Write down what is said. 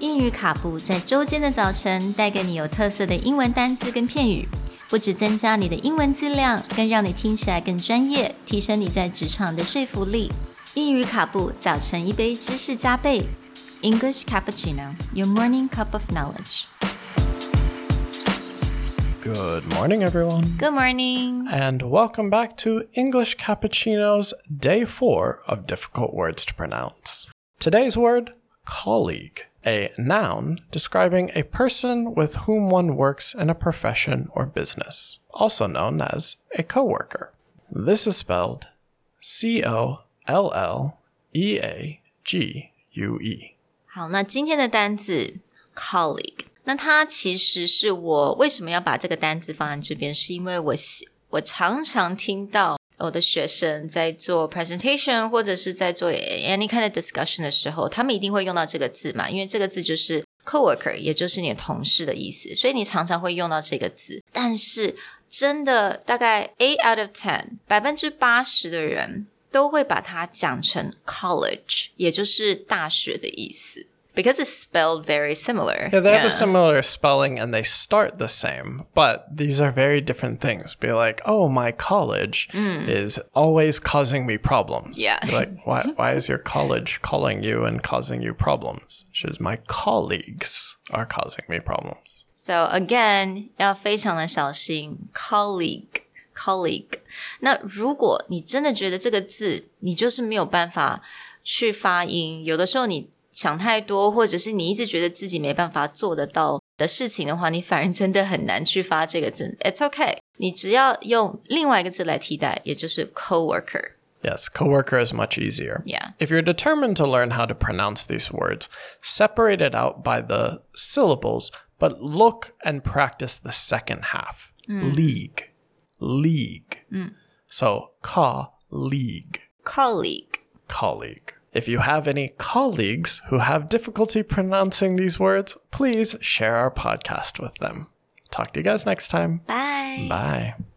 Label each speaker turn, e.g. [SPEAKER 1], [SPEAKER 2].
[SPEAKER 1] 英语卡布在周间的早晨带给你有特色的英文单词跟片语，不只增加你的英文质量，更让你听起来更专业，提升你在职场的说服力。英语卡布早晨一杯知识加倍，English cappuccino, your morning cup of knowledge.
[SPEAKER 2] Good morning, everyone.
[SPEAKER 1] Good morning.
[SPEAKER 2] And welcome back to English Cappuccino's day four of difficult words to pronounce. Today's word, colleague, a noun describing a person with whom one works in a profession or business, also known as a coworker. This is spelled C O L L E A G U E.
[SPEAKER 1] 好，那今天的单字 colleague，那它其实是我为什么要把这个单字放在这边，是因为我我常常听到 我的学生在做 presentation 或者是在做 any kind of discussion 的时候，他们一定会用到这个字嘛，因为这个字就是 coworker，也就是你的同事的意思，所以你常常会用到这个字。但是真的大概 eight out of ten，百分之八十的人都会把它讲成 college，也就是大学的意思。because it's spelled very similar.
[SPEAKER 2] Yeah, they have a similar spelling and they start the same, but these are very different things. Be like, oh, my college is always causing me problems.
[SPEAKER 1] Yeah.
[SPEAKER 2] Be like, why, why is your college calling you and causing you problems? Because my colleagues are causing me problems.
[SPEAKER 1] So again, 要非常的小心 colleague colleague。那如果你真的觉得这个字你就是没有办法去发音，有的时候你 想太多，或者是你一直觉得自己没办法做得到的事情的话，你反而真的很难去发这个字。It's okay，你只要用另外一个字来替代，也就是
[SPEAKER 2] coworker。Yes, coworker is much easier.
[SPEAKER 1] Yeah.
[SPEAKER 2] If you're determined to learn how to pronounce these words, separate it out by the syllables, but look and practice the second half. League. League. So, colleague.
[SPEAKER 1] colleague。
[SPEAKER 2] Colleague. If you have any colleagues who have difficulty pronouncing these words, please share our podcast with them. Talk to you guys next time.
[SPEAKER 1] Bye.
[SPEAKER 2] Bye.